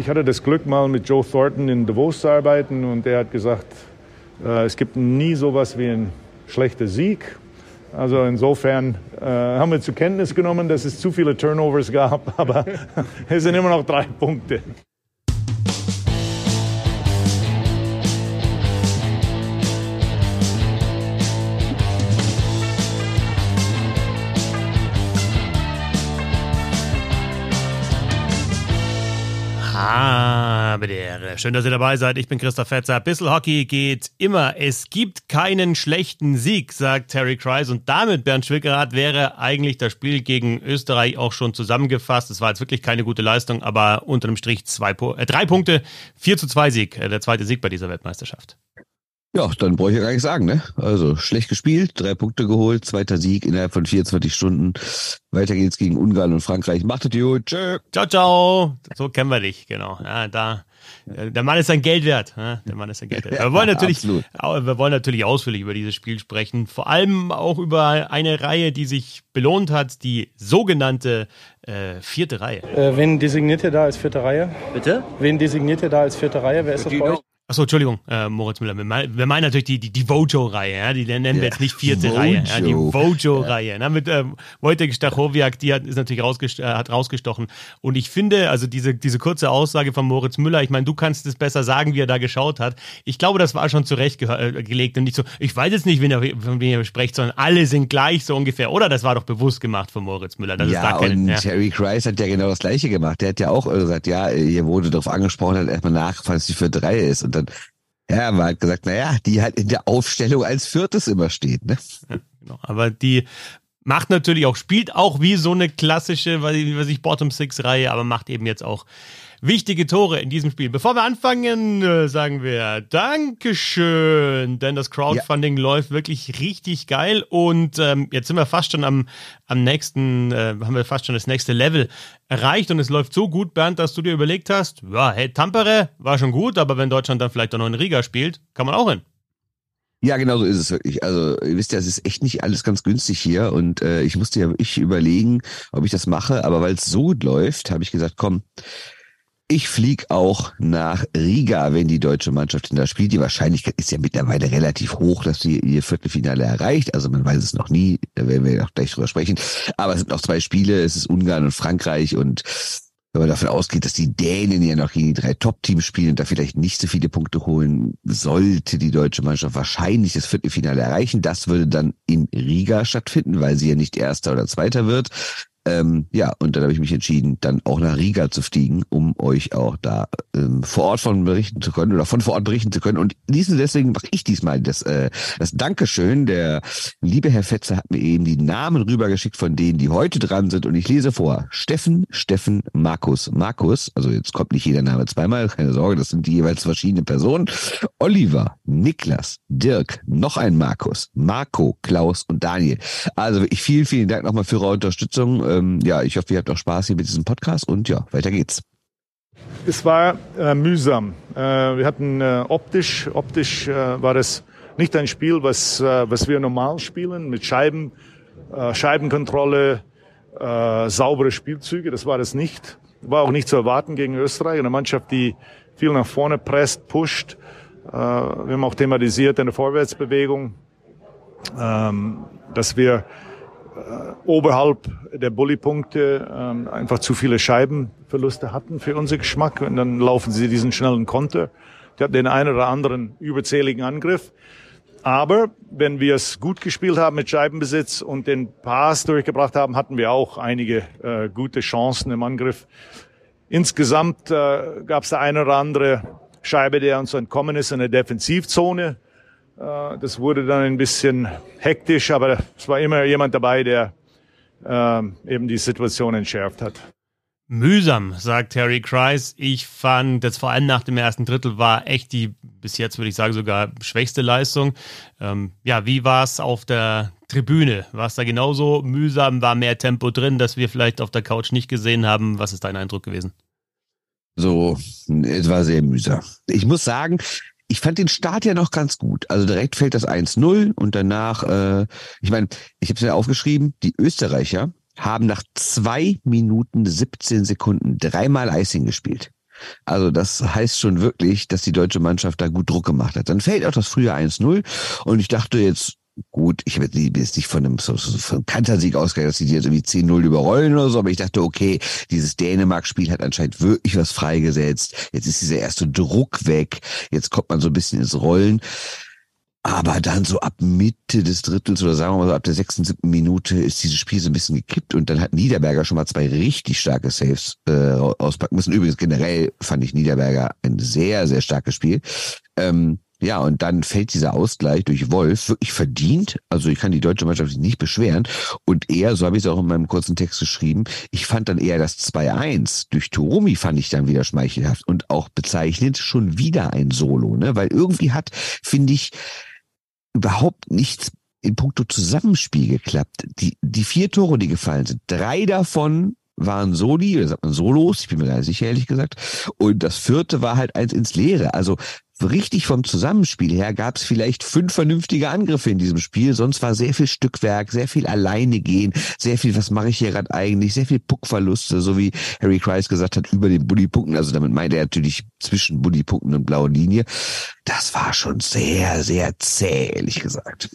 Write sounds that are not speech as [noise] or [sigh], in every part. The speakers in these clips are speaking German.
ich hatte das Glück, mal mit Joe Thornton in Davos zu arbeiten und der hat gesagt, äh, es gibt nie sowas wie ein schlechter Sieg. Also insofern äh, haben wir zur Kenntnis genommen, dass es zu viele Turnovers gab, [laughs] aber es sind immer noch drei Punkte. Bitte. Schön, dass ihr dabei seid. Ich bin Christoph Fetzer. Bissel Hockey geht immer. Es gibt keinen schlechten Sieg, sagt Terry Kreis. Und damit, Bernd Schwickerath, wäre eigentlich das Spiel gegen Österreich auch schon zusammengefasst. Es war jetzt wirklich keine gute Leistung, aber unter dem Strich zwei, äh, drei Punkte, 4 zu 2 Sieg. Äh, der zweite Sieg bei dieser Weltmeisterschaft. Ja, dann brauche ich ja gar nicht sagen, ne? Also schlecht gespielt, drei Punkte geholt, zweiter Sieg innerhalb von 24 Stunden. Weiter geht's gegen Ungarn und Frankreich. Macht es gut. Tschö. Ciao, ciao. So kennen wir dich, genau. Ja, da. Der Mann ist sein Geld wert. Der Mann ist sein Geld wert. [laughs] Wir wollen natürlich, wir wollen natürlich ausführlich über dieses Spiel sprechen. Vor allem auch über eine Reihe, die sich belohnt hat, die sogenannte äh, vierte Reihe. Äh, wen designiert ihr da als vierte Reihe? Bitte? Wen designiert ihr da als vierte Reihe? Wer ist das bei euch? Achso, Entschuldigung, äh, Moritz Müller. Wir meinen, wir meinen natürlich die, die, die Vojo-Reihe, ja? die nennen wir jetzt nicht vierte Vojo. Reihe, ja? die Vojo-Reihe. Ja. Mit ähm, Wojtek Stachowiak, die hat, ist natürlich rausgest äh, hat rausgestochen. Und ich finde, also diese, diese kurze Aussage von Moritz Müller, ich meine, du kannst es besser sagen, wie er da geschaut hat. Ich glaube, das war schon zurechtgelegt äh, und nicht so, ich weiß jetzt nicht, wen er, von wem ihr sprecht, sondern alle sind gleich so ungefähr. Oder das war doch bewusst gemacht von Moritz Müller. Das ja, da keine, und ja. Terry Kreis hat ja genau das Gleiche gemacht. Der hat ja auch gesagt, ja, hier wurde darauf angesprochen, hat erstmal nach, falls die vierte Reihe ist. Und dann ja, wir halt gesagt, naja, die halt in der Aufstellung als viertes immer steht. Ne? Genau. Aber die macht natürlich auch, spielt auch wie so eine klassische, was ich, Bottom-Six-Reihe, aber macht eben jetzt auch wichtige Tore in diesem Spiel. Bevor wir anfangen, äh, sagen wir Dankeschön, denn das Crowdfunding ja. läuft wirklich richtig geil und ähm, jetzt sind wir fast schon am, am nächsten, äh, haben wir fast schon das nächste Level erreicht und es läuft so gut, Bernd, dass du dir überlegt hast, ja, hey, Tampere war schon gut, aber wenn Deutschland dann vielleicht auch noch in Riga spielt, kann man auch hin. Ja, genau so ist es wirklich. Also ihr wisst ja, es ist echt nicht alles ganz günstig hier und äh, ich musste ja wirklich überlegen, ob ich das mache, aber weil es so gut läuft, habe ich gesagt, komm, ich fliege auch nach Riga, wenn die deutsche Mannschaft in das spielt. Die Wahrscheinlichkeit ist ja mittlerweile relativ hoch, dass sie ihr Viertelfinale erreicht. Also man weiß es noch nie, da werden wir auch gleich drüber sprechen. Aber es sind noch zwei Spiele, es ist Ungarn und Frankreich und wenn man davon ausgeht, dass die Dänen ja noch gegen die drei Top-Teams spielen und da vielleicht nicht so viele Punkte holen, sollte die deutsche Mannschaft wahrscheinlich das Viertelfinale erreichen. Das würde dann in Riga stattfinden, weil sie ja nicht Erster oder Zweiter wird. Ähm, ja, und dann habe ich mich entschieden, dann auch nach Riga zu fliegen, um euch auch da ähm, vor Ort von berichten zu können oder von vor Ort berichten zu können. Und diesen deswegen mache ich diesmal das, äh, das Dankeschön. Der liebe Herr Fetzer hat mir eben die Namen rübergeschickt von denen, die heute dran sind. Und ich lese vor. Steffen, Steffen, Markus, Markus. Also jetzt kommt nicht jeder Name zweimal, keine Sorge, das sind die jeweils verschiedene Personen. Oliver, Niklas, Dirk, noch ein Markus, Marco, Klaus und Daniel. Also ich vielen, vielen Dank nochmal für eure Unterstützung ähm, ja, ich hoffe, ihr habt auch Spaß hier mit diesem Podcast und ja, weiter geht's. Es war äh, mühsam. Äh, wir hatten äh, optisch, optisch äh, war es nicht ein Spiel, was, äh, was wir normal spielen, mit Scheiben, äh, Scheibenkontrolle, saubere Spielzüge. Das war es nicht. War auch nicht zu erwarten gegen Österreich, eine Mannschaft, die viel nach vorne presst, pusht. wir haben auch thematisiert eine Vorwärtsbewegung, ähm, dass wir oberhalb der Bullypunkte ähm, einfach zu viele Scheibenverluste hatten für unser Geschmack. Und dann laufen sie diesen schnellen Konter. Der hat den einen oder anderen überzähligen Angriff. Aber wenn wir es gut gespielt haben mit Scheibenbesitz und den Pass durchgebracht haben, hatten wir auch einige äh, gute Chancen im Angriff. Insgesamt äh, gab es da eine oder andere Scheibe, der uns entkommen ist in der Defensivzone. Äh, das wurde dann ein bisschen hektisch, aber es war immer jemand dabei, der äh, eben die Situation entschärft hat. Mühsam, sagt Harry Kreis. Ich fand, das vor allem nach dem ersten Drittel war echt die, bis jetzt würde ich sagen, sogar schwächste Leistung. Ähm, ja, wie war es auf der Tribüne? War es da genauso mühsam? War mehr Tempo drin, dass wir vielleicht auf der Couch nicht gesehen haben? Was ist dein Eindruck gewesen? So, es war sehr mühsam. Ich muss sagen, ich fand den Start ja noch ganz gut. Also direkt fällt das 1-0 und danach, äh, ich meine, ich habe es mir aufgeschrieben, die Österreicher haben nach zwei Minuten 17 Sekunden dreimal Icing gespielt. Also das heißt schon wirklich, dass die deutsche Mannschaft da gut Druck gemacht hat. Dann fällt auch das frühe 1-0 und ich dachte jetzt, gut, ich bin jetzt nicht von einem, von einem Kantersieg ausgegangen, dass die jetzt irgendwie 10-0 überrollen oder so, aber ich dachte, okay, dieses Dänemark-Spiel hat anscheinend wirklich was freigesetzt. Jetzt ist dieser erste Druck weg. Jetzt kommt man so ein bisschen ins Rollen. Aber dann so ab Mitte des Drittels oder sagen wir mal so ab der sechsten, siebten Minute ist dieses Spiel so ein bisschen gekippt und dann hat Niederberger schon mal zwei richtig starke Saves äh, auspacken müssen. Übrigens generell fand ich Niederberger ein sehr, sehr starkes Spiel. Ähm, ja, und dann fällt dieser Ausgleich durch Wolf wirklich verdient. Also ich kann die deutsche Mannschaft nicht beschweren. Und eher, so habe ich es auch in meinem kurzen Text geschrieben, ich fand dann eher das 2-1 durch Turomi fand ich dann wieder schmeichelhaft und auch bezeichnend schon wieder ein Solo, ne? Weil irgendwie hat, finde ich, überhaupt nichts in puncto Zusammenspiel geklappt. Die, die vier Tore, die gefallen sind, drei davon waren Soli, oder sagt man Solos, ich bin mir gar nicht sicher, ehrlich gesagt. Und das vierte war halt eins ins Leere. Also richtig vom Zusammenspiel her gab es vielleicht fünf vernünftige Angriffe in diesem Spiel. Sonst war sehr viel Stückwerk, sehr viel alleine gehen, sehr viel, was mache ich hier gerade eigentlich, sehr viel Puckverluste, so wie Harry Kreis gesagt hat, über den Bully-Punkten. Also damit meint er natürlich zwischen Bully-Punkten und blauer Linie. Das war schon sehr, sehr zäh, ehrlich gesagt.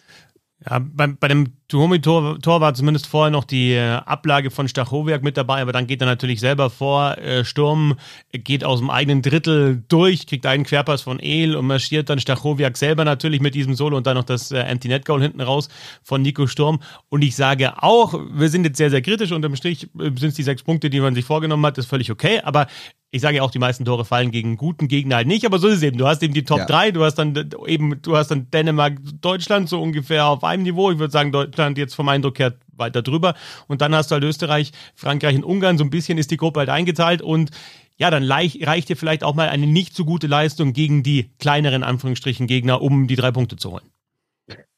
Ja, bei, bei dem Tuomi-Tor Tor war zumindest vorher noch die äh, Ablage von Stachowiak mit dabei, aber dann geht er natürlich selber vor. Äh, Sturm geht aus dem eigenen Drittel durch, kriegt einen Querpass von El und marschiert dann Stachowiak selber natürlich mit diesem Solo und dann noch das äh, Empty-Net-Goal hinten raus von Nico Sturm. Und ich sage auch, wir sind jetzt sehr, sehr kritisch. Unterm Strich sind es die sechs Punkte, die man sich vorgenommen hat, ist völlig okay. Aber ich sage ja auch, die meisten Tore fallen gegen guten Gegner halt nicht, aber so ist es eben. Du hast eben die Top ja. 3, du hast dann eben, du hast dann Dänemark, Deutschland so ungefähr auf einem Niveau. Ich würde sagen, Deutschland jetzt vom Eindruck her weiter drüber. Und dann hast du halt Österreich, Frankreich und Ungarn. So ein bisschen ist die Gruppe halt eingeteilt und ja, dann reicht dir vielleicht auch mal eine nicht so gute Leistung gegen die kleineren Anführungsstrichen Gegner, um die drei Punkte zu holen.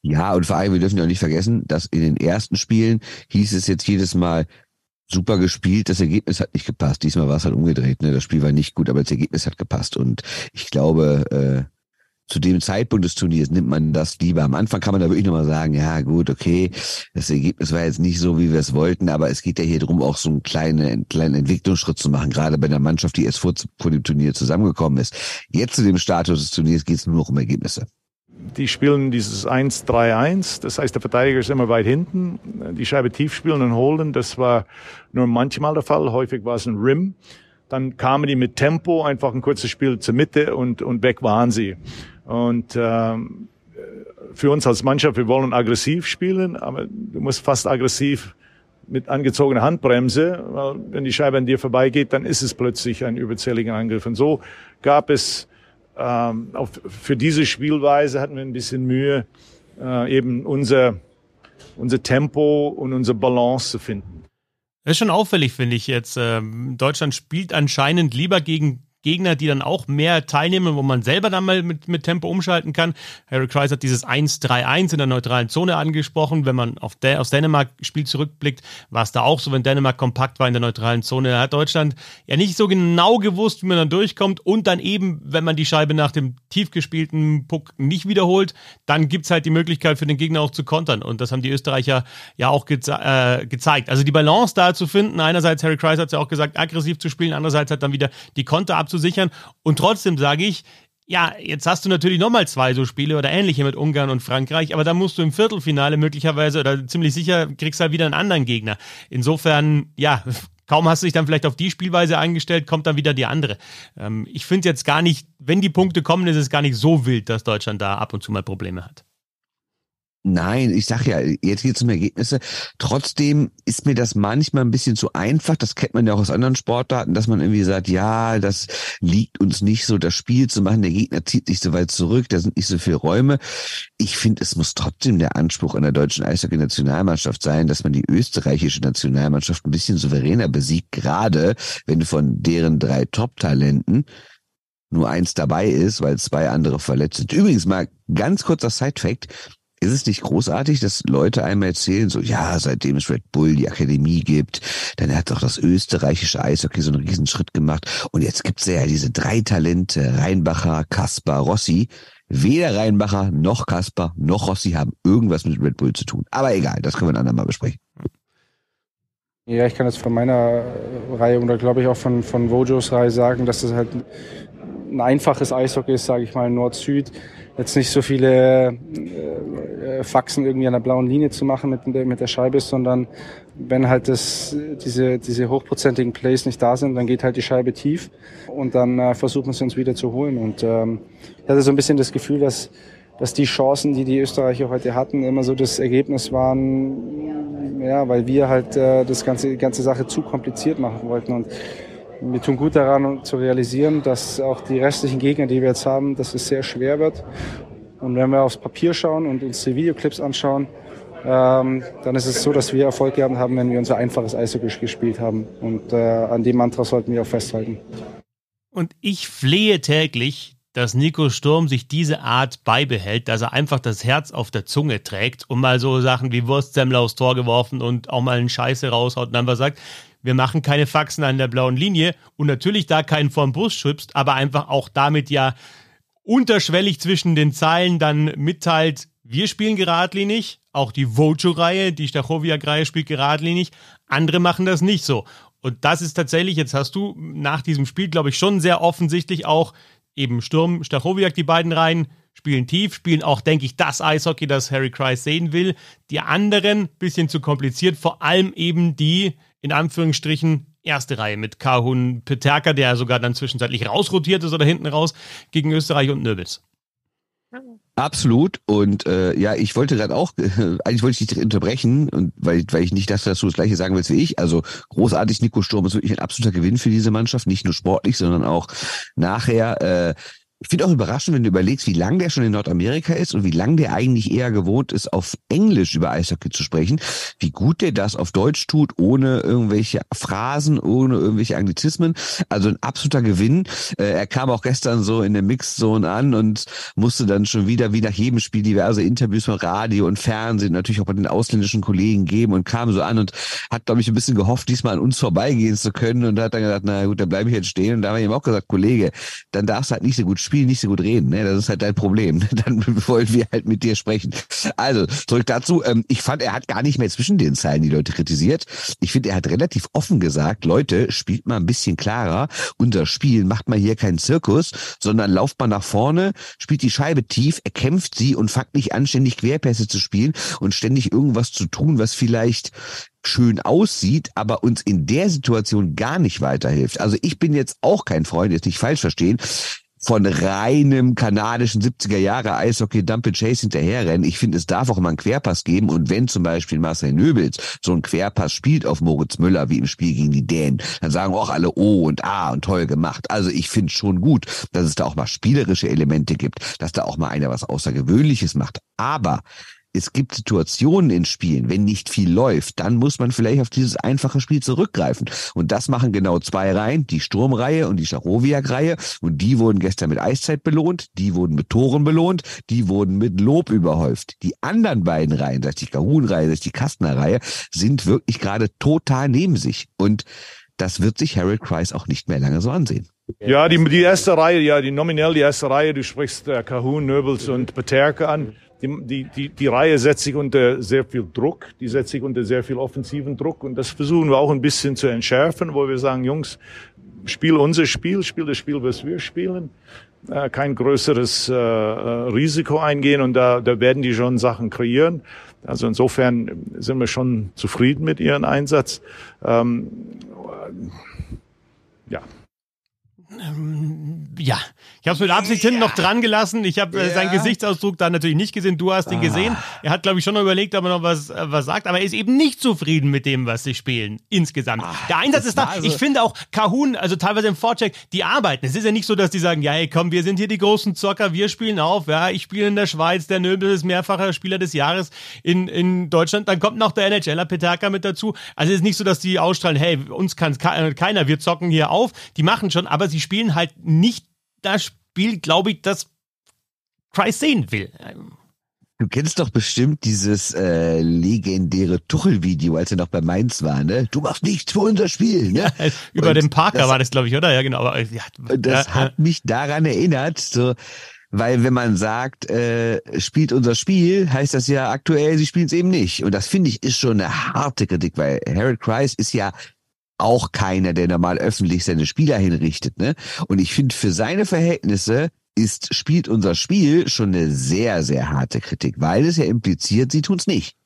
Ja, und vor allem, wir dürfen ja nicht vergessen, dass in den ersten Spielen hieß es jetzt jedes Mal, super gespielt, das Ergebnis hat nicht gepasst. Diesmal war es halt umgedreht. Ne? Das Spiel war nicht gut, aber das Ergebnis hat gepasst. Und ich glaube, äh, zu dem Zeitpunkt des Turniers nimmt man das lieber. Am Anfang kann man da wirklich nochmal sagen, ja gut, okay, das Ergebnis war jetzt nicht so, wie wir es wollten, aber es geht ja hier drum, auch so einen kleinen, einen kleinen Entwicklungsschritt zu machen, gerade bei der Mannschaft, die erst vor, vor dem Turnier zusammengekommen ist. Jetzt zu dem Status des Turniers geht es nur noch um Ergebnisse die spielen dieses 1-3-1, das heißt, der Verteidiger ist immer weit hinten, die Scheibe tief spielen und holen, das war nur manchmal der Fall, häufig war es ein Rim. Dann kamen die mit Tempo, einfach ein kurzes Spiel zur Mitte und, und weg waren sie. Und ähm, für uns als Mannschaft, wir wollen aggressiv spielen, aber du musst fast aggressiv mit angezogener Handbremse, weil wenn die Scheibe an dir vorbeigeht, dann ist es plötzlich ein überzähliger Angriff. Und so gab es ähm, auch für diese Spielweise hatten wir ein bisschen Mühe, äh, eben unser, unser Tempo und unsere Balance zu finden. Das ist schon auffällig, finde ich jetzt. Ähm, Deutschland spielt anscheinend lieber gegen Gegner, die dann auch mehr teilnehmen, wo man selber dann mal mit, mit Tempo umschalten kann. Harry Kreis hat dieses 1-3-1 in der neutralen Zone angesprochen. Wenn man auf der, aus Dänemark Spiel zurückblickt, war es da auch so, wenn Dänemark kompakt war in der neutralen Zone. Da hat Deutschland ja nicht so genau gewusst, wie man dann durchkommt. Und dann eben, wenn man die Scheibe nach dem tief gespielten Puck nicht wiederholt, dann gibt's halt die Möglichkeit für den Gegner auch zu kontern. Und das haben die Österreicher ja auch geze äh, gezeigt. Also die Balance da zu finden, einerseits, Harry Kreis hat ja auch gesagt, aggressiv zu spielen, andererseits hat dann wieder die Konter abzusichern. Und trotzdem sage ich, ja, jetzt hast du natürlich nochmal zwei so Spiele oder ähnliche mit Ungarn und Frankreich, aber da musst du im Viertelfinale möglicherweise oder ziemlich sicher kriegst halt wieder einen anderen Gegner. Insofern, ja, [laughs] kaum hast du dich dann vielleicht auf die Spielweise eingestellt, kommt dann wieder die andere. Ähm, ich finde jetzt gar nicht, wenn die Punkte kommen, ist es gar nicht so wild, dass Deutschland da ab und zu mal Probleme hat. Nein, ich sag ja, jetzt geht es um Ergebnisse. Trotzdem ist mir das manchmal ein bisschen zu einfach. Das kennt man ja auch aus anderen Sportarten, dass man irgendwie sagt, ja, das liegt uns nicht so, das Spiel zu machen. Der Gegner zieht sich so weit zurück, da sind nicht so viele Räume. Ich finde, es muss trotzdem der Anspruch an der deutschen Eishockey-Nationalmannschaft sein, dass man die österreichische Nationalmannschaft ein bisschen souveräner besiegt, gerade wenn von deren drei Top-Talenten nur eins dabei ist, weil zwei andere verletzt sind. Übrigens mal ganz kurzer Side-Fact ist es nicht großartig, dass Leute einmal erzählen, so, ja, seitdem es Red Bull die Akademie gibt, dann hat doch das österreichische Eishockey so einen Riesenschritt gemacht. Und jetzt gibt's ja diese drei Talente, Reinbacher, Kaspar, Rossi. Weder Reinbacher noch Kaspar noch Rossi haben irgendwas mit Red Bull zu tun. Aber egal, das können wir ein andermal besprechen. Ja, ich kann jetzt von meiner Reihe oder glaube ich auch von, von Vojos Reihe sagen, dass das halt ein einfaches Eishockey ist, sage ich mal, Nord-Süd. Jetzt nicht so viele äh, Faxen irgendwie an der blauen Linie zu machen mit, mit der Scheibe, sondern wenn halt das, diese, diese hochprozentigen Plays nicht da sind, dann geht halt die Scheibe tief und dann äh, versucht man es uns wieder zu holen. Und ähm, ich hatte so ein bisschen das Gefühl, dass, dass die Chancen, die die Österreicher heute hatten, immer so das Ergebnis waren, ja, weil wir halt äh, das ganze, die ganze Sache zu kompliziert machen wollten. Und wir tun gut daran zu realisieren, dass auch die restlichen Gegner, die wir jetzt haben, dass es sehr schwer wird. Und wenn wir aufs Papier schauen und uns die Videoclips anschauen, ähm, dann ist es so, dass wir Erfolg gehabt haben, wenn wir unser einfaches Eishockey gespielt haben. Und äh, an dem Mantra sollten wir auch festhalten. Und ich flehe täglich, dass Nico Sturm sich diese Art beibehält, dass er einfach das Herz auf der Zunge trägt und mal so Sachen wie Wurstsemmler aufs Tor geworfen und auch mal einen Scheiße raushaut und einfach sagt, wir machen keine Faxen an der blauen Linie und natürlich da keinen vorm Bus schubst, aber einfach auch damit ja unterschwellig zwischen den Zeilen dann mitteilt, wir spielen geradlinig, auch die Vojo-Reihe, die Stachowiak-Reihe spielt geradlinig, andere machen das nicht so. Und das ist tatsächlich, jetzt hast du nach diesem Spiel, glaube ich, schon sehr offensichtlich auch eben Sturm, Stachowiak, die beiden Reihen, spielen tief, spielen auch, denke ich, das Eishockey, das Harry Kreis sehen will. Die anderen, bisschen zu kompliziert, vor allem eben die, in Anführungsstrichen, erste Reihe mit Kahun Peterka, der sogar dann zwischenzeitlich rausrotiert ist oder hinten raus gegen Österreich und Nöbels. Absolut. Und äh, ja, ich wollte gerade auch, [laughs] eigentlich wollte ich dich unterbrechen, und weil, weil ich nicht dachte, dass du das gleiche sagen willst wie ich. Also großartig, Nico Sturm ist wirklich ein absoluter Gewinn für diese Mannschaft, nicht nur sportlich, sondern auch nachher. Äh, ich finde auch überraschend, wenn du überlegst, wie lange der schon in Nordamerika ist und wie lange der eigentlich eher gewohnt ist, auf Englisch über Eishockey zu sprechen, wie gut der das auf Deutsch tut, ohne irgendwelche Phrasen, ohne irgendwelche Anglizismen. Also ein absoluter Gewinn. Äh, er kam auch gestern so in der Mixzone an und musste dann schon wieder, wie nach jedem Spiel, diverse Interviews von Radio und Fernsehen, natürlich auch bei den ausländischen Kollegen geben und kam so an und hat, glaube ich, ein bisschen gehofft, diesmal an uns vorbeigehen zu können und hat dann gesagt, na gut, dann bleibe ich jetzt stehen. Und da haben wir ihm auch gesagt, Kollege, dann darfst du halt nicht so gut Spiel nicht so gut reden. Ne? Das ist halt dein Problem. [laughs] Dann wollen wir halt mit dir sprechen. Also, zurück dazu. Ähm, ich fand, er hat gar nicht mehr zwischen den Zeilen die Leute kritisiert. Ich finde, er hat relativ offen gesagt, Leute, spielt mal ein bisschen klarer. Unser Spiel macht mal hier keinen Zirkus, sondern lauft mal nach vorne, spielt die Scheibe tief, erkämpft sie und fangt nicht anständig Querpässe zu spielen und ständig irgendwas zu tun, was vielleicht schön aussieht, aber uns in der Situation gar nicht weiterhilft. Also ich bin jetzt auch kein Freund, jetzt nicht falsch verstehen von reinem kanadischen 70er Jahre Eishockey Dump Chase hinterherrennen. Ich finde, es darf auch mal einen Querpass geben und wenn zum Beispiel Marcel Nöbels so einen Querpass spielt auf Moritz Müller wie im Spiel gegen die Dänen, dann sagen auch alle O und A und toll gemacht. Also ich finde schon gut, dass es da auch mal spielerische Elemente gibt, dass da auch mal einer was Außergewöhnliches macht. Aber es gibt Situationen in Spielen, wenn nicht viel läuft, dann muss man vielleicht auf dieses einfache Spiel zurückgreifen. Und das machen genau zwei Reihen, die Sturmreihe und die Stachowiak-Reihe. Und die wurden gestern mit Eiszeit belohnt, die wurden mit Toren belohnt, die wurden mit Lob überhäuft. Die anderen beiden Reihen, das ist die Kahun-Reihe, das ist die Kastner-Reihe, sind wirklich gerade total neben sich. Und das wird sich Harold Kreis auch nicht mehr lange so ansehen. Ja, die, die erste Reihe, ja, die nominell die erste Reihe, du sprichst äh, Kahun, Nöbels und Peterke an die, die, die, die Reihe setzt sich unter sehr viel Druck, die setzt sich unter sehr viel offensiven Druck und das versuchen wir auch ein bisschen zu entschärfen, wo wir sagen, Jungs, spiel unser Spiel, spiel das Spiel, was wir spielen, äh, kein größeres äh, äh Risiko eingehen und da, da werden die schon Sachen kreieren. Also insofern sind wir schon zufrieden mit ihrem Einsatz. Ähm, ja. Ähm, ja, ich habe es mit Absicht hinten noch dran gelassen. Ich habe äh, seinen Gesichtsausdruck da natürlich nicht gesehen. Du hast ihn ah. gesehen. Er hat, glaube ich, schon noch überlegt, ob er noch was, äh, was sagt. Aber er ist eben nicht zufrieden mit dem, was sie spielen. Insgesamt. Ah, Der Einsatz ist da. Also ich finde auch Kahun, also teilweise im Vorcheck, die arbeiten. Es ist ja nicht so, dass die sagen, ja, ey, komm, wir sind hier die großen Zocker, wir spielen auf. Ja, ich spiele in der Schweiz. Der Nöbel ist mehrfacher Spieler des Jahres in, in Deutschland. Dann kommt noch der NHLer Peterka mit dazu. Also es ist nicht so, dass die ausstrahlen, hey, uns kann keiner, wir zocken hier auf. Die machen schon, aber sie spielen halt nicht das Spiel, glaube ich, das Price sehen will. Du kennst doch bestimmt dieses äh, legendäre Tuchel-Video, als er noch bei Mainz war, ne? Du machst nichts für unser Spiel, ne? Ja, [laughs] über Und den Parker das, war das, glaube ich, oder? Ja, genau. Aber, ja, das ja, hat mich daran erinnert, so weil wenn man sagt, äh, spielt unser Spiel, heißt das ja aktuell, sie spielen es eben nicht. Und das finde ich ist schon eine harte Kritik, weil Harold Kreis ist ja auch keiner, der normal öffentlich seine Spieler hinrichtet. Ne? Und ich finde, für seine Verhältnisse ist, spielt unser Spiel schon eine sehr, sehr harte Kritik, weil es ja impliziert, sie tun es nicht.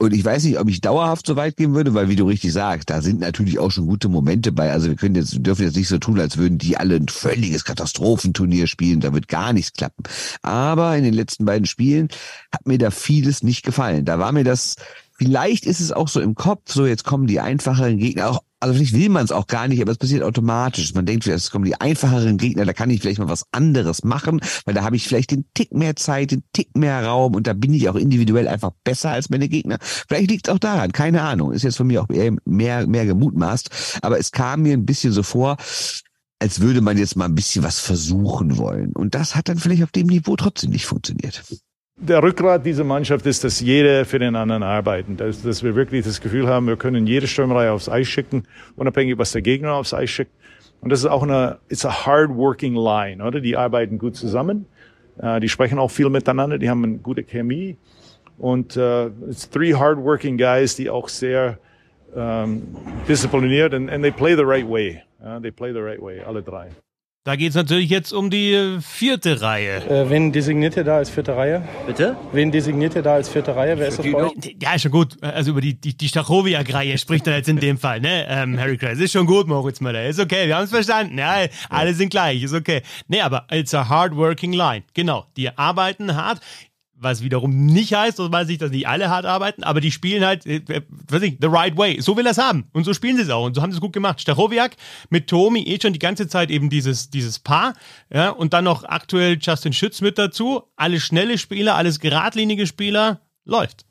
Und ich weiß nicht, ob ich dauerhaft so weit gehen würde, weil wie du richtig sagst, da sind natürlich auch schon gute Momente bei. Also wir können jetzt, dürfen jetzt nicht so tun, als würden die alle ein völliges Katastrophenturnier spielen. Da wird gar nichts klappen. Aber in den letzten beiden Spielen hat mir da vieles nicht gefallen. Da war mir das Vielleicht ist es auch so im Kopf, so jetzt kommen die einfacheren Gegner auch, also vielleicht will man es auch gar nicht, aber es passiert automatisch. Man denkt, es kommen die einfacheren Gegner, da kann ich vielleicht mal was anderes machen, weil da habe ich vielleicht den Tick mehr Zeit, den Tick mehr Raum und da bin ich auch individuell einfach besser als meine Gegner. Vielleicht liegt es auch daran, keine Ahnung. Ist jetzt von mir auch eher mehr, mehr gemutmaßt, aber es kam mir ein bisschen so vor, als würde man jetzt mal ein bisschen was versuchen wollen. Und das hat dann vielleicht auf dem Niveau trotzdem nicht funktioniert der Rückgrat dieser Mannschaft ist, dass jeder für den anderen arbeiten. Dass, dass wir wirklich das Gefühl haben, wir können jede Stürmerei aufs Eis schicken, unabhängig, was der Gegner aufs Eis schickt. Und das ist auch eine, it's a hard working line, oder? Die arbeiten gut zusammen. Uh, die sprechen auch viel miteinander. Die haben eine gute Chemie. Und uh, it's three hard working guys, die auch sehr um, diszipliniert and, and they play the right way. Uh, they play the right way, alle drei. Da geht es natürlich jetzt um die äh, vierte Reihe. Äh, wen designiert ihr da als vierte Reihe? Bitte? Wen designiert ihr da als vierte Reihe? Wer ist das bei euch? Ja, ist schon gut. Also über die, die, die Stachowiak-Reihe spricht er jetzt in dem Fall, ne? Ähm, Harry Kreis. Ist schon gut, Moritz Müller. Ist okay, wir haben es verstanden. Ja, alle sind gleich, ist okay. Nee, aber it's a hard working line. Genau. Die arbeiten hart was wiederum nicht heißt, dass man sich, dass nicht alle hart arbeiten, aber die spielen halt, äh, äh, weiß ich, the right way. So will er es haben. Und so spielen sie es auch. Und so haben sie es gut gemacht. Stachowiak mit Tomi eh schon die ganze Zeit eben dieses, dieses Paar. Ja, und dann noch aktuell Justin Schütz mit dazu. Alle schnelle Spieler, alles geradlinige Spieler. Läuft.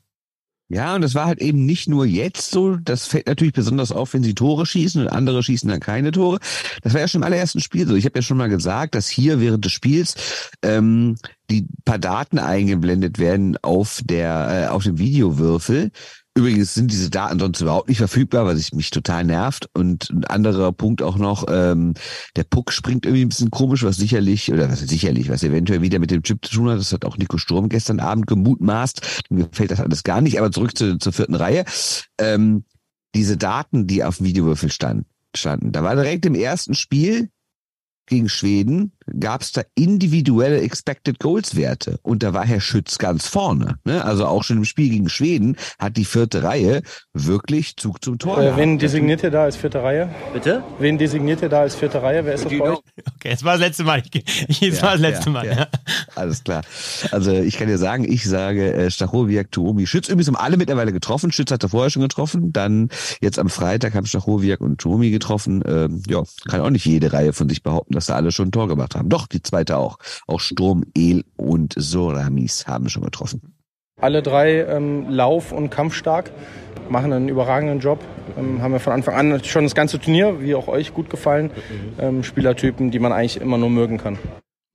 Ja, und das war halt eben nicht nur jetzt so. Das fällt natürlich besonders auf, wenn sie Tore schießen und andere schießen dann keine Tore. Das war ja schon im allerersten Spiel so. Ich habe ja schon mal gesagt, dass hier während des Spiels ähm, die paar Daten eingeblendet werden auf der äh, auf dem Videowürfel Übrigens sind diese Daten sonst überhaupt nicht verfügbar, was ich mich total nervt. Und ein anderer Punkt auch noch, ähm, der Puck springt irgendwie ein bisschen komisch, was sicherlich, oder was sicherlich, was eventuell wieder mit dem Chip zu tun hat. Das hat auch Nico Sturm gestern Abend gemutmaßt. Mir gefällt das alles gar nicht. Aber zurück zu, zur vierten Reihe. Ähm, diese Daten, die auf Videowürfel standen, standen. Da war direkt im ersten Spiel gegen Schweden gab es da individuelle Expected Goals Werte und da war Herr Schütz ganz vorne. Ne? Also auch schon im Spiel gegen Schweden hat die vierte Reihe wirklich Zug zum Tor. Äh, wen designiert ihr da als vierte Reihe? Bitte? Wen designiert ihr da als vierte Reihe? Wer ist das bei euch? Okay, es war das letzte Mal. Ich, es [laughs] ja, war das letzte ja, Mal. Ja. Alles klar. Also ich kann dir sagen, ich sage äh, Stachowiak, Tuomi, Schütz. Übrigens haben alle mittlerweile getroffen. Schütz hatte vorher schon getroffen. Dann jetzt am Freitag haben Stachowiak und Tuomi getroffen. Ähm, ja, kann auch nicht jede Reihe von sich behaupten, dass da alle schon ein Tor gemacht haben. Doch, die zweite auch. Auch Sturm, El und Soramis haben schon getroffen. Alle drei ähm, lauf- und kampfstark, machen einen überragenden Job, ähm, haben wir von Anfang an schon das ganze Turnier, wie auch euch, gut gefallen. Ähm, Spielertypen, die man eigentlich immer nur mögen kann.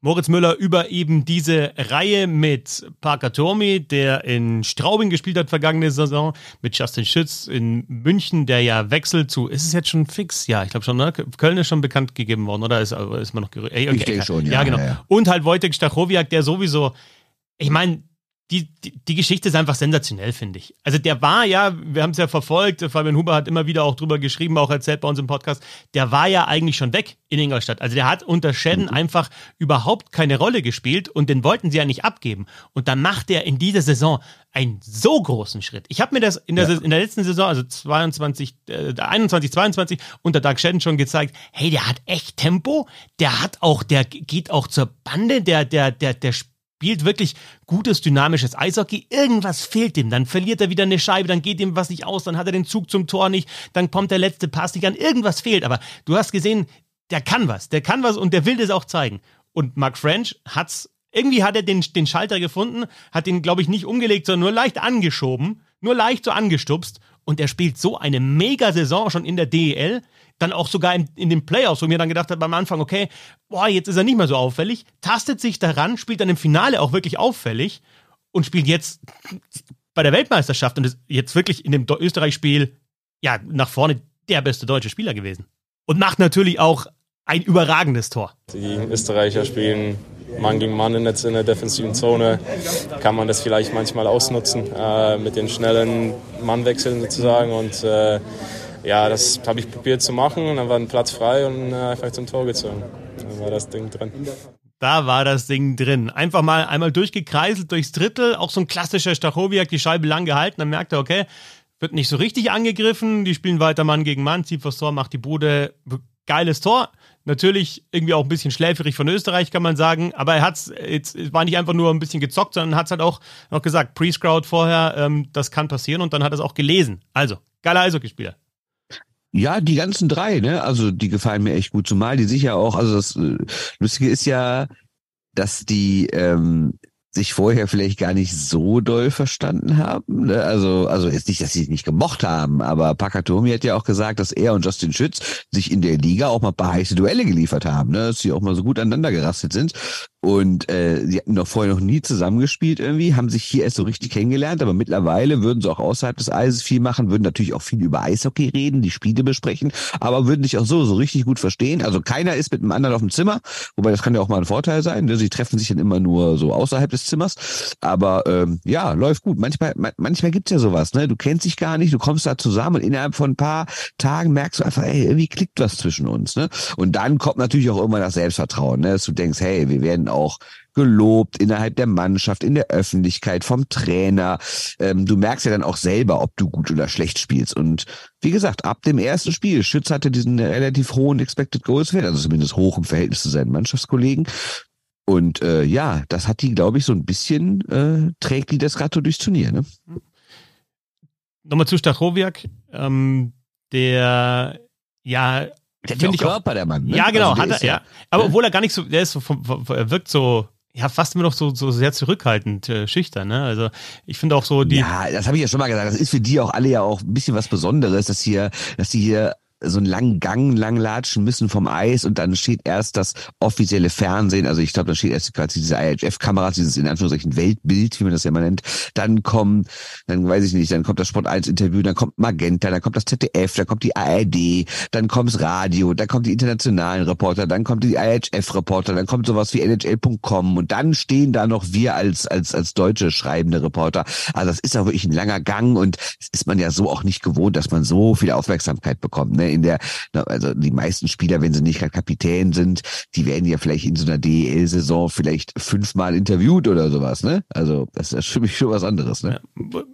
Moritz Müller über eben diese Reihe mit Parker Tormi, der in Straubing gespielt hat vergangene Saison, mit Justin Schütz in München, der ja wechselt zu, ist es jetzt schon fix? Ja, ich glaube schon, ne? Köln ist schon bekannt gegeben worden, oder? Ist, ist man noch gerührt? Ich denke schon, ja. Ja, genau. Ja, ja. Und halt Wojtek Stachowiak, der sowieso, ich meine, die, die, die Geschichte ist einfach sensationell, finde ich. Also der war ja, wir haben es ja verfolgt, Fabian Huber hat immer wieder auch drüber geschrieben, auch erzählt bei uns im Podcast, der war ja eigentlich schon weg in Ingolstadt. Also der hat unter Schäden mhm. einfach überhaupt keine Rolle gespielt und den wollten sie ja nicht abgeben. Und dann macht er in dieser Saison einen so großen Schritt. Ich habe mir das in der, ja. in der letzten Saison, also 22, äh, 21, 22, unter Doug Shedden schon gezeigt, hey, der hat echt Tempo, der hat auch, der geht auch zur Bande, der, der, der, der spielt spielt wirklich gutes, dynamisches Eishockey. Irgendwas fehlt ihm. Dann verliert er wieder eine Scheibe, dann geht ihm was nicht aus, dann hat er den Zug zum Tor nicht, dann kommt der letzte Pass nicht an. Irgendwas fehlt. Aber du hast gesehen, der kann was. Der kann was und der will das auch zeigen. Und Mark French hat's, irgendwie hat er den, den Schalter gefunden, hat ihn, glaube ich, nicht umgelegt, sondern nur leicht angeschoben, nur leicht so angestupst. Und er spielt so eine Mega-Saison schon in der DEL dann auch sogar in, in den Playoffs, wo mir dann gedacht habe am Anfang, okay, boah, jetzt ist er nicht mehr so auffällig, tastet sich daran, spielt dann im Finale auch wirklich auffällig und spielt jetzt bei der Weltmeisterschaft und ist jetzt wirklich in dem Österreich-Spiel ja nach vorne der beste deutsche Spieler gewesen. Und macht natürlich auch ein überragendes Tor. Die Österreicher spielen Mann gegen Mann in der, in der defensiven Zone kann man das vielleicht manchmal ausnutzen äh, mit den schnellen Mannwechseln sozusagen und äh, ja, das habe ich probiert zu machen und dann war ein Platz frei und äh, einfach zum Tor gezogen. Dann war das Ding drin. Da war das Ding drin. Einfach mal einmal durchgekreiselt durchs Drittel. Auch so ein klassischer Stachowiak, die Scheibe lang gehalten. Dann merkt er, okay, wird nicht so richtig angegriffen. Die spielen weiter Mann gegen Mann, zieht vors Tor, macht die Bude. Geiles Tor. Natürlich irgendwie auch ein bisschen schläferig von Österreich, kann man sagen. Aber er hat's, jetzt war nicht einfach nur ein bisschen gezockt, sondern hat es halt auch noch gesagt, Pre-Scout vorher, ähm, das kann passieren und dann hat er es auch gelesen. Also, geiler Eishockeyspieler. Ja, die ganzen drei, ne? Also die gefallen mir echt gut. Zumal die sicher auch, also das äh, Lustige ist ja, dass die ähm, sich vorher vielleicht gar nicht so doll verstanden haben. Ne? Also, also jetzt nicht, dass sie es nicht gemocht haben, aber Pakatomi hat ja auch gesagt, dass er und Justin Schütz sich in der Liga auch mal ein paar heiße Duelle geliefert haben, ne? dass sie auch mal so gut aneinander gerastet sind. Und äh, sie hatten doch vorher noch nie zusammengespielt irgendwie, haben sich hier erst so richtig kennengelernt, aber mittlerweile würden sie auch außerhalb des Eises viel machen, würden natürlich auch viel über Eishockey reden, die Spiele besprechen, aber würden sich auch so, so richtig gut verstehen. Also keiner ist mit dem anderen auf dem Zimmer, wobei das kann ja auch mal ein Vorteil sein. Ne? Sie treffen sich dann immer nur so außerhalb des Zimmers. Aber ähm, ja, läuft gut. Manchmal, manchmal gibt's ja sowas, ne? Du kennst dich gar nicht, du kommst da zusammen und innerhalb von ein paar Tagen merkst du einfach, ey, irgendwie klickt was zwischen uns. Ne? Und dann kommt natürlich auch immer das Selbstvertrauen, ne? dass du denkst, hey, wir werden auch gelobt innerhalb der Mannschaft, in der Öffentlichkeit, vom Trainer. Ähm, du merkst ja dann auch selber, ob du gut oder schlecht spielst. Und wie gesagt, ab dem ersten Spiel, Schütz hatte diesen relativ hohen Expected Goals Wert, also zumindest hoch im Verhältnis zu seinen Mannschaftskollegen. Und äh, ja, das hat die, glaube ich, so ein bisschen äh, trägt die das gerade durchs Turnier. Ne? Nochmal zu Stachowiak, ähm, der ja der finde ich Körper, auch, der Mann. Ne? Ja, genau, also hat er, ja. Aber ja. obwohl er gar nicht so, der ist so, er wirkt so, ja, fast immer noch so, so sehr zurückhaltend, äh, schüchtern, ne? Also ich finde auch so die. Ja, das habe ich ja schon mal gesagt. Das ist für die auch alle ja auch ein bisschen was Besonderes, dass hier, dass die hier so einen langen Gang lang latschen müssen vom Eis und dann steht erst das offizielle Fernsehen, also ich glaube, da steht erst quasi diese IHF-Kameras, dieses in Anführungszeichen Weltbild, wie man das ja immer nennt. Dann kommen, dann weiß ich nicht, dann kommt das Sport 1 Interview, dann kommt Magenta, dann kommt das ZDF, dann kommt die ARD, dann kommt's Radio, dann kommt die internationalen Reporter, dann kommt die IHF-Reporter, dann kommt sowas wie NHL.com und dann stehen da noch wir als, als, als deutsche schreibende Reporter. Also das ist auch wirklich ein langer Gang und das ist man ja so auch nicht gewohnt, dass man so viel Aufmerksamkeit bekommt. Ne? In der, also die meisten Spieler, wenn sie nicht gerade Kapitän sind, die werden ja vielleicht in so einer DEL-Saison vielleicht fünfmal interviewt oder sowas, ne? Also das ist für mich schon was anderes, ne?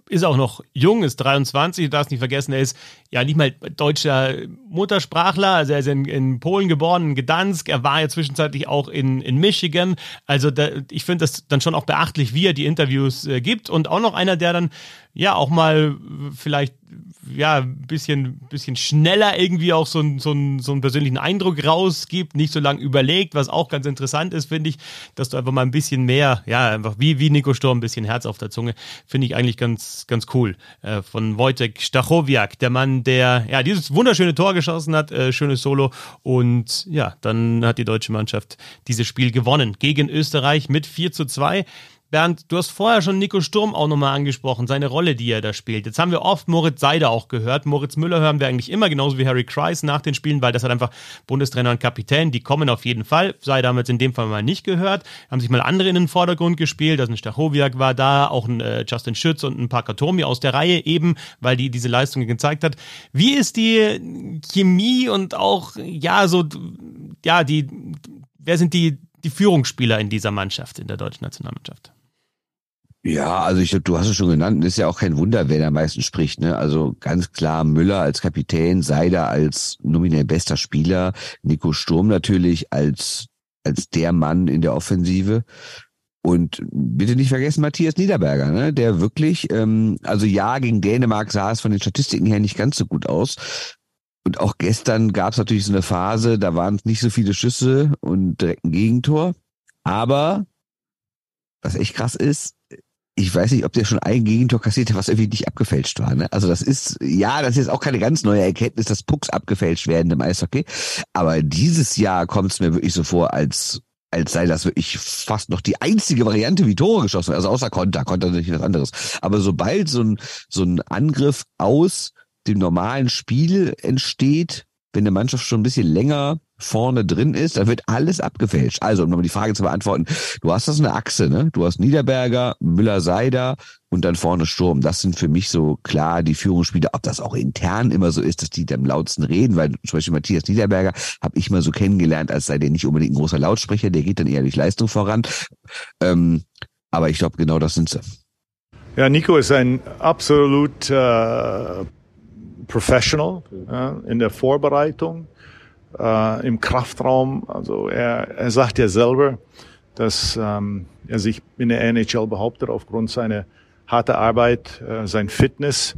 Ist auch noch jung, ist 23, du darfst nicht vergessen, er ist ja nicht mal deutscher Muttersprachler, also er ist in, in Polen geboren, in Gdansk, er war ja zwischenzeitlich auch in, in Michigan, also da, ich finde das dann schon auch beachtlich, wie er die Interviews äh, gibt und auch noch einer, der dann ja auch mal vielleicht ja ein bisschen bisschen schneller irgendwie auch so, ein, so, ein, so einen persönlichen Eindruck rausgibt, nicht so lange überlegt, was auch ganz interessant ist, finde ich, dass du einfach mal ein bisschen mehr, ja, einfach wie, wie Nico Sturm, ein bisschen Herz auf der Zunge, finde ich eigentlich ganz, ganz cool. Äh, von Wojtek Stachowiak, der Mann, der ja dieses wunderschöne Tor geschossen hat, äh, schönes Solo und ja, dann hat die deutsche Mannschaft dieses Spiel gewonnen gegen Österreich mit 4 zu 2. Bernd, du hast vorher schon Nico Sturm auch nochmal angesprochen, seine Rolle, die er da spielt. Jetzt haben wir oft Moritz Seider auch gehört. Moritz Müller hören wir eigentlich immer, genauso wie Harry Kreis nach den Spielen, weil das hat einfach Bundestrainer und Kapitän, die kommen auf jeden Fall. Seider haben wir jetzt in dem Fall mal nicht gehört, haben sich mal andere in den Vordergrund gespielt. Also ein Stachowiak war da, auch ein äh, Justin Schütz und ein Pakatomi aus der Reihe eben, weil die diese Leistungen gezeigt hat. Wie ist die Chemie und auch, ja, so, ja, die, wer sind die, die Führungsspieler in dieser Mannschaft, in der deutschen Nationalmannschaft? Ja, also ich du hast es schon genannt, ist ja auch kein Wunder, wer am meisten spricht. Ne? Also ganz klar Müller als Kapitän, Seider als nominell bester Spieler, Nico Sturm natürlich als als der Mann in der Offensive. Und bitte nicht vergessen Matthias Niederberger, ne? der wirklich, ähm, also ja, gegen Dänemark sah es von den Statistiken her nicht ganz so gut aus. Und auch gestern gab es natürlich so eine Phase, da waren nicht so viele Schüsse und direkt ein Gegentor. Aber was echt krass ist, ich weiß nicht, ob der schon ein Gegentor kassiert hat, was irgendwie nicht abgefälscht war. Ne? Also das ist, ja, das ist jetzt auch keine ganz neue Erkenntnis, dass Pucks abgefälscht werden im Eishockey. Aber dieses Jahr kommt es mir wirklich so vor, als als sei das wirklich fast noch die einzige Variante, wie Tore geschossen werden. Also außer Konter, Konter natürlich was anderes. Aber sobald so ein, so ein Angriff aus dem normalen Spiel entsteht, wenn eine Mannschaft schon ein bisschen länger vorne drin ist, da wird alles abgefälscht. Also, um nochmal die Frage zu beantworten, du hast das eine Achse, ne? Du hast Niederberger, Müller-Seider und dann vorne Sturm. Das sind für mich so klar die Führungsspieler. Ob das auch intern immer so ist, dass die am lautsten reden, weil zum Beispiel Matthias Niederberger habe ich mal so kennengelernt, als sei der nicht unbedingt ein großer Lautsprecher, der geht dann eher durch Leistung voran. Ähm, aber ich glaube, genau das sind sie. Ja, Nico ist ein absolut äh, Professional äh, in der Vorbereitung, äh, im Kraftraum. Also er, er sagt ja selber, dass ähm, er sich in der NHL behauptet aufgrund seiner harte Arbeit, äh, sein Fitness.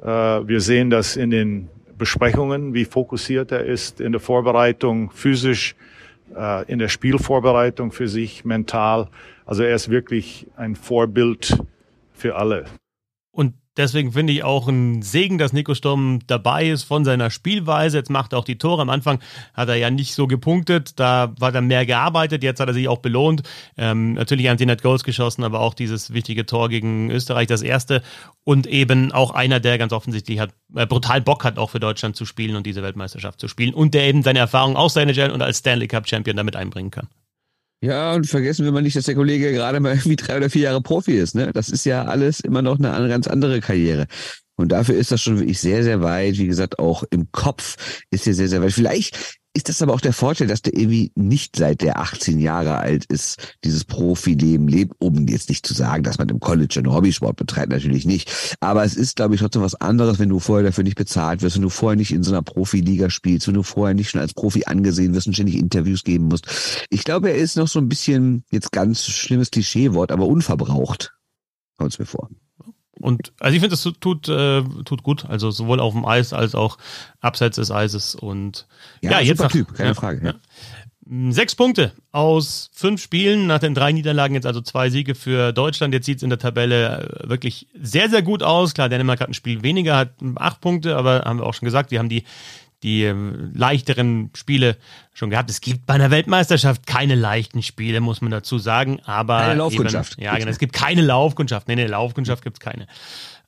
Äh, wir sehen das in den Besprechungen, wie fokussiert er ist in der Vorbereitung, physisch, äh, in der Spielvorbereitung für sich, mental. Also er ist wirklich ein Vorbild für alle. Deswegen finde ich auch ein Segen, dass Nico Sturm dabei ist von seiner Spielweise. Jetzt macht er auch die Tore. Am Anfang hat er ja nicht so gepunktet, da war er mehr gearbeitet. Jetzt hat er sich auch belohnt. Ähm, natürlich haben sie nicht Goals geschossen, aber auch dieses wichtige Tor gegen Österreich, das erste. Und eben auch einer, der ganz offensichtlich hat, äh, brutal Bock hat, auch für Deutschland zu spielen und diese Weltmeisterschaft zu spielen. Und der eben seine Erfahrung aus seiner NHL und als Stanley Cup Champion damit einbringen kann. Ja, und vergessen wir mal nicht, dass der Kollege gerade mal irgendwie drei oder vier Jahre Profi ist. Ne? Das ist ja alles immer noch eine ganz andere Karriere. Und dafür ist das schon wirklich sehr, sehr weit. Wie gesagt, auch im Kopf ist er sehr, sehr weit. Vielleicht ist das aber auch der Vorteil, dass der irgendwie nicht seit der 18 Jahre alt ist, dieses Profileben lebt, um jetzt nicht zu sagen, dass man im College einen Hobbysport betreibt, natürlich nicht. Aber es ist, glaube ich, trotzdem was anderes, wenn du vorher dafür nicht bezahlt wirst, wenn du vorher nicht in so einer Profiliga spielst, wenn du vorher nicht schon als Profi angesehen wirst und ständig Interviews geben musst. Ich glaube, er ist noch so ein bisschen, jetzt ganz schlimmes Klischeewort, aber unverbraucht. Kommt es mir vor. Und also ich finde, das tut, äh, tut gut. Also sowohl auf dem Eis als auch abseits des Eises. Und ja, ja jetzt nach, Typ, keine ja, Frage. Ja. Mm, sechs Punkte aus fünf Spielen, nach den drei Niederlagen jetzt also zwei Siege für Deutschland. Jetzt sieht es in der Tabelle äh, wirklich sehr, sehr gut aus. Klar, Dänemark hat ein Spiel weniger, hat acht Punkte, aber haben wir auch schon gesagt, wir haben die die äh, leichteren Spiele schon gehabt. Es gibt bei einer Weltmeisterschaft keine leichten Spiele, muss man dazu sagen. Aber keine Laufkundschaft. Eben, ja, genau. Es gibt keine Laufkundschaft. Nee, nee, Laufkundschaft gibt es keine.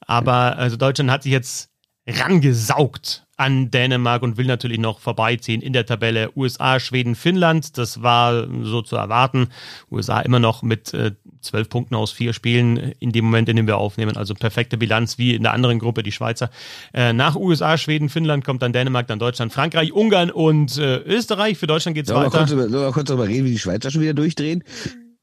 Aber also Deutschland hat sich jetzt rangesaugt an Dänemark und will natürlich noch vorbeiziehen in der Tabelle USA, Schweden, Finnland. Das war so zu erwarten. USA immer noch mit äh, zwölf Punkten aus vier Spielen in dem Moment, in dem wir aufnehmen. Also perfekte Bilanz wie in der anderen Gruppe, die Schweizer. Äh, nach USA, Schweden, Finnland kommt dann Dänemark, dann Deutschland, Frankreich, Ungarn und äh, Österreich. Für Deutschland geht's ja, weiter. Sollen wir kurz darüber reden, wie die Schweizer schon wieder durchdrehen?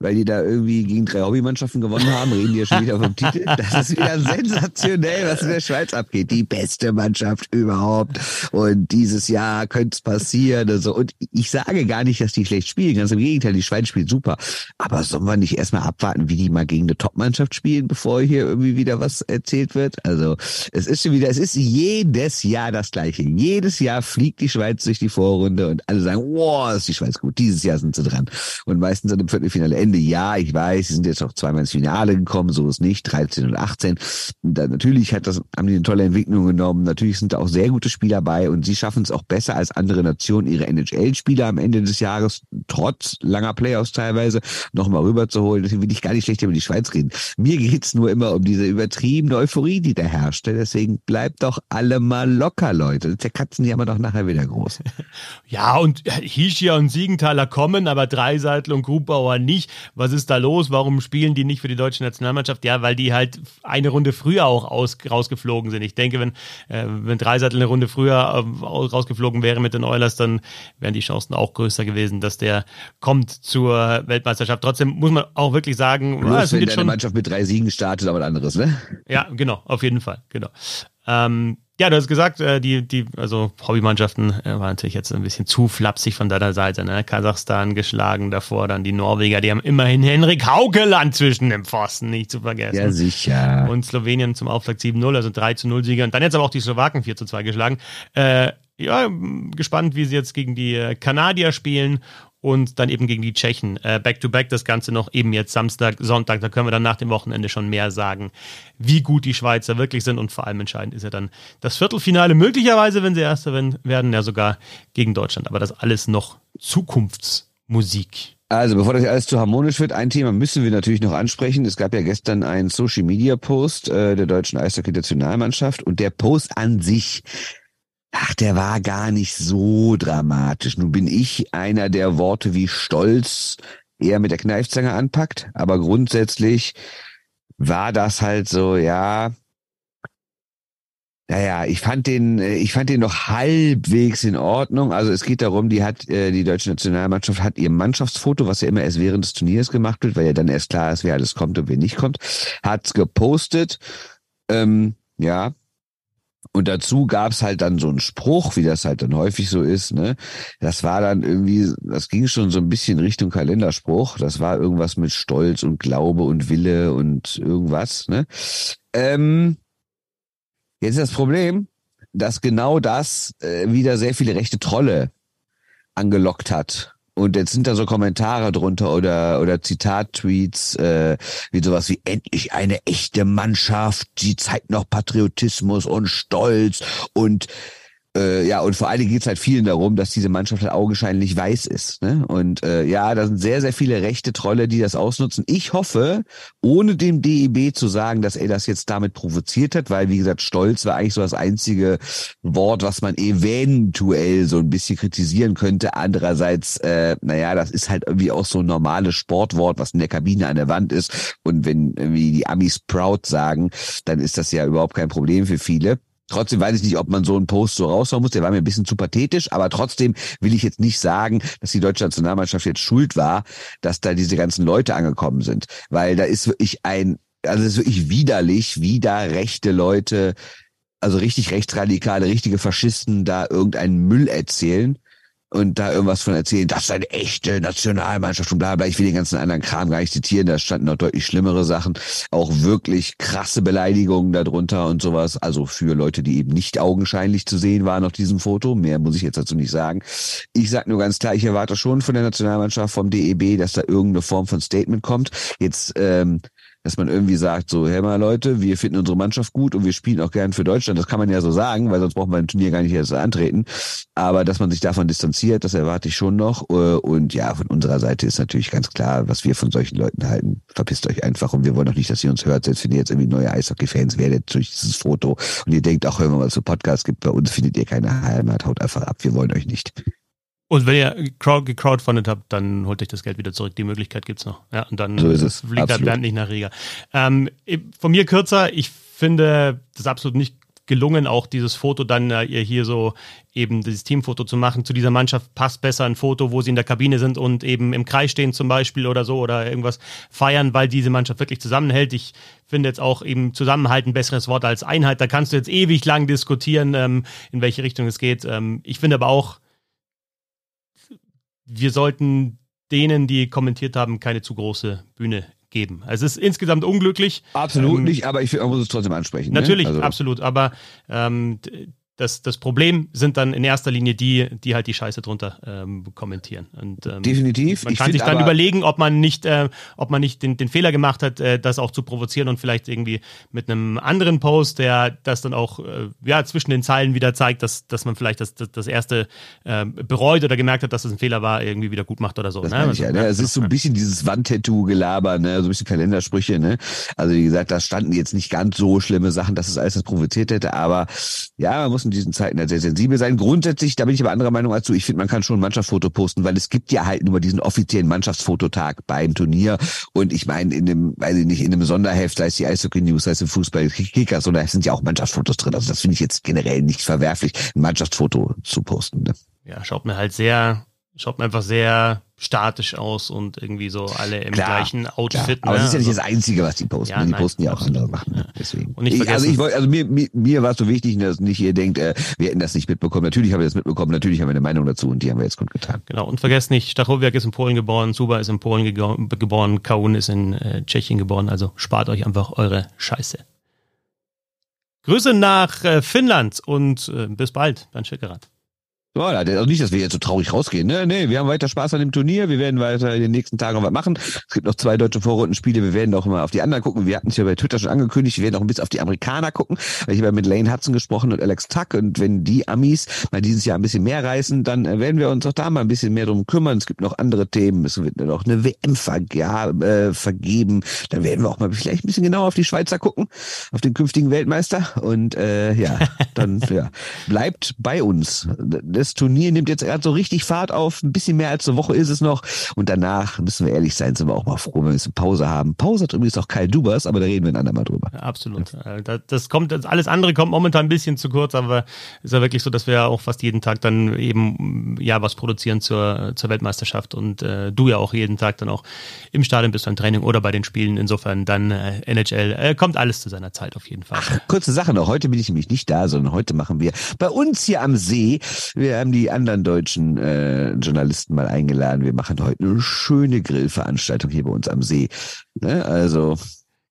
Weil die da irgendwie gegen drei Hobbymannschaften gewonnen haben, reden die ja schon wieder vom Titel. Das ist wieder sensationell, was in der Schweiz abgeht. Die beste Mannschaft überhaupt. Und dieses Jahr könnte es passieren. Also, und ich sage gar nicht, dass die schlecht spielen. Ganz im Gegenteil, die Schweiz spielt super. Aber sollen wir nicht erstmal abwarten, wie die mal gegen eine Top-Mannschaft spielen, bevor hier irgendwie wieder was erzählt wird? Also, es ist schon wieder, es ist jedes Jahr das Gleiche. Jedes Jahr fliegt die Schweiz durch die Vorrunde und alle sagen, wow, ist die Schweiz gut. Dieses Jahr sind sie dran. Und meistens dann im Viertelfinale Ende, ja, ich weiß, sie sind jetzt auch zweimal ins Finale gekommen, so ist nicht, 13 und 18. Und da, natürlich hat das, haben die eine tolle Entwicklung genommen. Natürlich sind da auch sehr gute Spieler bei und sie schaffen es auch besser als andere Nationen, ihre NHL-Spieler am Ende des Jahres, trotz langer Playoffs teilweise, nochmal rüberzuholen. Deswegen will ich gar nicht schlecht über die Schweiz reden. Mir geht's nur immer um diese übertriebene Euphorie, die da herrscht. Deswegen bleibt doch alle mal locker, Leute. Der Katzen die haben wir doch nachher wieder groß. [laughs] Ja, und Hischia und Siegenthaler kommen, aber Dreiseitel und Grubauer nicht was ist da los? Warum spielen die nicht für die deutsche Nationalmannschaft? Ja, weil die halt eine Runde früher auch aus, rausgeflogen sind. Ich denke, wenn, äh, wenn Dreisattel eine Runde früher äh, rausgeflogen wäre mit den Oilers, dann wären die Chancen auch größer gewesen, dass der kommt zur Weltmeisterschaft. Trotzdem muss man auch wirklich sagen, Bloß, ah, wenn deine schon, Mannschaft mit drei Siegen startet, aber ein anderes, ne? Ja, genau, auf jeden Fall, genau. Ähm, ja, du hast gesagt, äh, die, die, also Hobbymannschaften äh, waren natürlich jetzt ein bisschen zu flapsig von deiner Seite. Ne? Kasachstan geschlagen davor, dann die Norweger, die haben immerhin Henrik Haukeland zwischen dem Pfosten, nicht zu vergessen. Ja, sicher. Und Slowenien zum Auftakt 7-0, also 3 0 Sieger. Und dann jetzt aber auch die Slowaken 4 2 geschlagen. Äh, ja, gespannt, wie sie jetzt gegen die äh, Kanadier spielen und dann eben gegen die Tschechen. Äh, Back-to-back das Ganze noch eben jetzt Samstag, Sonntag. Da können wir dann nach dem Wochenende schon mehr sagen, wie gut die Schweizer wirklich sind. Und vor allem entscheidend ist ja dann das Viertelfinale möglicherweise, wenn sie Erste werden, ja sogar gegen Deutschland. Aber das alles noch Zukunftsmusik. Also, bevor das alles zu harmonisch wird, ein Thema müssen wir natürlich noch ansprechen. Es gab ja gestern einen Social Media Post äh, der deutschen Eishockey-Nationalmannschaft und der Post an sich Ach, der war gar nicht so dramatisch. Nun bin ich einer, der Worte wie Stolz eher mit der Kneifzange anpackt, aber grundsätzlich war das halt so, ja, naja, ich fand den, äh, ich fand den noch halbwegs in Ordnung. Also es geht darum, die hat, äh, die deutsche Nationalmannschaft hat ihr Mannschaftsfoto, was ja immer erst während des Turniers gemacht wird, weil ja dann erst klar ist, wer alles kommt und wer nicht kommt, hat's gepostet. Ähm, ja. Und dazu gab's halt dann so einen Spruch, wie das halt dann häufig so ist, ne? Das war dann irgendwie, das ging schon so ein bisschen Richtung Kalenderspruch. Das war irgendwas mit Stolz und Glaube und Wille und irgendwas, ne? Ähm, Jetzt ist das Problem, dass genau das äh, wieder sehr viele rechte Trolle angelockt hat. Und jetzt sind da so Kommentare drunter oder, oder Zitat-Tweets, äh, wie sowas wie endlich eine echte Mannschaft, die zeigt noch Patriotismus und Stolz und äh, ja, und vor allen Dingen geht es halt vielen darum, dass diese Mannschaft halt augenscheinlich weiß ist. Ne? Und äh, ja, da sind sehr, sehr viele rechte Trolle, die das ausnutzen. Ich hoffe, ohne dem DEB zu sagen, dass er das jetzt damit provoziert hat, weil, wie gesagt, Stolz war eigentlich so das einzige Wort, was man eventuell so ein bisschen kritisieren könnte. Andererseits, äh, naja, das ist halt irgendwie auch so ein normales Sportwort, was in der Kabine an der Wand ist. Und wenn irgendwie die Amis proud sagen, dann ist das ja überhaupt kein Problem für viele. Trotzdem weiß ich nicht, ob man so einen Post so raushauen muss. Der war mir ein bisschen zu pathetisch, aber trotzdem will ich jetzt nicht sagen, dass die deutsche Nationalmannschaft jetzt schuld war, dass da diese ganzen Leute angekommen sind. Weil da ist wirklich ein, also es ist wirklich widerlich, wie da rechte Leute, also richtig rechtsradikale, richtige Faschisten da irgendeinen Müll erzählen und da irgendwas von erzählen, das ist eine echte Nationalmannschaft und bla bla. Ich will den ganzen anderen Kram gar nicht zitieren, da standen noch deutlich schlimmere Sachen, auch wirklich krasse Beleidigungen darunter und sowas. Also für Leute, die eben nicht augenscheinlich zu sehen waren auf diesem Foto. Mehr muss ich jetzt dazu nicht sagen. Ich sag nur ganz klar, ich erwarte schon von der Nationalmannschaft, vom DEB, dass da irgendeine Form von Statement kommt. Jetzt ähm, dass man irgendwie sagt, so, hey mal Leute, wir finden unsere Mannschaft gut und wir spielen auch gern für Deutschland. Das kann man ja so sagen, weil sonst braucht man ein Turnier gar nicht erst antreten. Aber dass man sich davon distanziert, das erwarte ich schon noch. Äh, und ja, von unserer Seite ist natürlich ganz klar, was wir von solchen Leuten halten. Verpisst euch einfach und wir wollen auch nicht, dass ihr uns hört, selbst wenn ihr jetzt irgendwie neue Eishockey-Fans werdet durch dieses Foto und ihr denkt, auch hören wir mal so Podcast gibt, bei uns findet ihr keine Heimat, haut einfach ab, wir wollen euch nicht. Und wenn ihr crowd, gecrowdfundet habt, dann holt euch das Geld wieder zurück. Die Möglichkeit gibt's noch. Ja, und dann so ist es. fliegt der Bernd nicht nach Riga. Ähm, von mir kürzer, ich finde das absolut nicht gelungen, auch dieses Foto dann äh, ihr hier so eben dieses Teamfoto zu machen. Zu dieser Mannschaft passt besser ein Foto, wo sie in der Kabine sind und eben im Kreis stehen zum Beispiel oder so oder irgendwas feiern, weil diese Mannschaft wirklich zusammenhält. Ich finde jetzt auch eben Zusammenhalt ein besseres Wort als Einheit. Da kannst du jetzt ewig lang diskutieren, ähm, in welche Richtung es geht. Ähm, ich finde aber auch, wir sollten denen, die kommentiert haben, keine zu große Bühne geben. Also es ist insgesamt unglücklich. Absolut ähm, nicht, aber ich man muss es trotzdem ansprechen. Ne? Natürlich, ne? also. absolut. Aber ähm, das, das Problem sind dann in erster Linie die, die halt die Scheiße drunter ähm, kommentieren. Und, ähm, Definitiv. Man kann ich sich dann überlegen, ob man nicht, äh, ob man nicht den, den Fehler gemacht hat, äh, das auch zu provozieren und vielleicht irgendwie mit einem anderen Post, der das dann auch äh, ja zwischen den Zeilen wieder zeigt, dass, dass man vielleicht das, das, das erste äh, bereut oder gemerkt hat, dass das ein Fehler war, irgendwie wieder gut macht oder so. Das ne? Also, ja, ne? Es ist so ein bisschen dieses Wandtattoo-Gelaber, ne? so ein bisschen Kalendersprüche. Ne? Also wie gesagt, da standen jetzt nicht ganz so schlimme Sachen, dass es alles das provoziert hätte, aber ja, man muss in diesen Zeiten halt sehr sensibel sein. Grundsätzlich, da bin ich aber anderer Meinung als du. Ich finde, man kann schon ein Mannschaftsfoto posten, weil es gibt ja halt nur diesen offiziellen Mannschaftsfototag beim Turnier. Und ich meine, in dem, weiß ich nicht, in einem Sonderheft, sei es die Eishockey News, sei es im Fußball Kickers, oder sind ja auch Mannschaftsfotos drin. Also das finde ich jetzt generell nicht verwerflich, ein Mannschaftsfoto zu posten. Ne? Ja, schaut mir halt sehr, schaut mir einfach sehr statisch aus und irgendwie so alle im klar, gleichen Outfit. Klar. Aber ne? das ist ja nicht also, das Einzige, was die posten. Ja, die nein, posten ja auch andere Sachen. Ja. Deswegen. Und nicht ich, also ich wollte, also mir, mir, mir war es so wichtig, dass nicht ihr denkt, äh, wir hätten das nicht mitbekommen. Natürlich haben wir das mitbekommen, natürlich haben wir eine Meinung dazu und die haben wir jetzt gut getan. Genau. Und vergesst nicht, Stachowiak ist in Polen geboren, Suba ist in Polen geboren, Kaun ist in äh, Tschechien geboren. Also spart euch einfach eure Scheiße. Grüße nach äh, Finnland und äh, bis bald, Bernd Schickerat. So, also nicht, dass wir jetzt so traurig rausgehen. Ne? Nee, wir haben weiter Spaß an dem Turnier. Wir werden weiter in den nächsten Tagen was machen. Es gibt noch zwei deutsche Vorrundenspiele. Wir werden auch mal auf die anderen gucken. Wir hatten es ja bei Twitter schon angekündigt. Wir werden auch ein bisschen auf die Amerikaner gucken. Ich habe mit Lane Hudson gesprochen und Alex Tuck. Und wenn die Amis mal dieses Jahr ein bisschen mehr reißen, dann äh, werden wir uns auch da mal ein bisschen mehr drum kümmern. Es gibt noch andere Themen. Es wird noch eine WM äh, vergeben. Dann werden wir auch mal vielleicht ein bisschen genauer auf die Schweizer gucken, auf den künftigen Weltmeister. Und äh, ja, dann ja, bleibt bei uns das Turnier nimmt jetzt gerade so richtig Fahrt auf. Ein bisschen mehr als eine Woche ist es noch. Und danach, müssen wir ehrlich sein, sind wir auch mal froh, wenn wir ein bisschen Pause haben. Pause hat übrigens auch Kyle Dubas, aber da reden wir ein andermal drüber. Ja, absolut. Ja. Das kommt, alles andere kommt momentan ein bisschen zu kurz, aber ist ja wirklich so, dass wir ja auch fast jeden Tag dann eben ja was produzieren zur, zur Weltmeisterschaft und äh, du ja auch jeden Tag dann auch im Stadion bist beim Training oder bei den Spielen. Insofern dann äh, NHL äh, kommt alles zu seiner Zeit auf jeden Fall. Ach, kurze Sache noch. Heute bin ich nämlich nicht da, sondern heute machen wir bei uns hier am See. Wir haben die anderen deutschen äh, Journalisten mal eingeladen. Wir machen heute eine schöne Grillveranstaltung hier bei uns am See. Ne? Also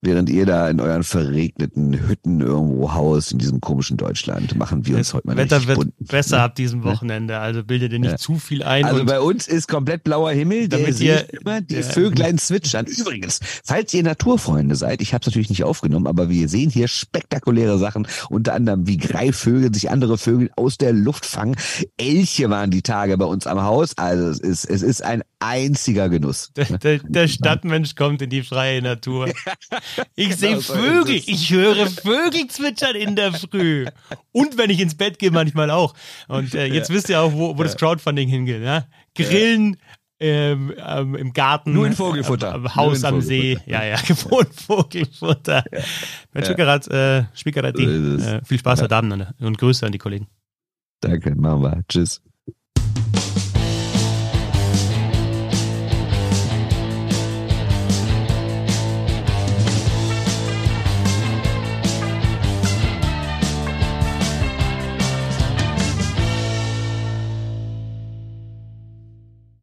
während ihr da in euren verregneten Hütten irgendwo haust in diesem komischen Deutschland, machen wir uns heute mal Wetter wird bunt, besser ne? ab diesem Wochenende, also bildet ihr nicht ja. zu viel ein. Also bei uns ist komplett blauer Himmel, damit ihr immer die ja. Vöglein zwitschern. Übrigens, falls ihr Naturfreunde seid, ich habe es natürlich nicht aufgenommen, aber wir sehen hier spektakuläre Sachen, unter anderem wie Greifvögel sich andere Vögel aus der Luft fangen. Elche waren die Tage bei uns am Haus, also es ist, es ist ein einziger Genuss. Der, der, der Stadtmensch kommt in die freie Natur. [laughs] Ich genau sehe Vögel. ich höre Vögel zwitschern in der Früh. Und wenn ich ins Bett gehe, manchmal auch. Und äh, jetzt ja. wisst ihr auch, wo, wo das Crowdfunding hingeht. Ja? Grillen, ähm, ähm, im Garten. Nur in Vogelfutter. Äh, Haus am See. Ja, ja, [laughs] gewohnt Vogelfutter. Ja. Mensch, ja. äh, Spiekerati. Äh, viel Spaß ja. heute Abend und Grüße an die Kollegen. Danke, machen wir. Tschüss.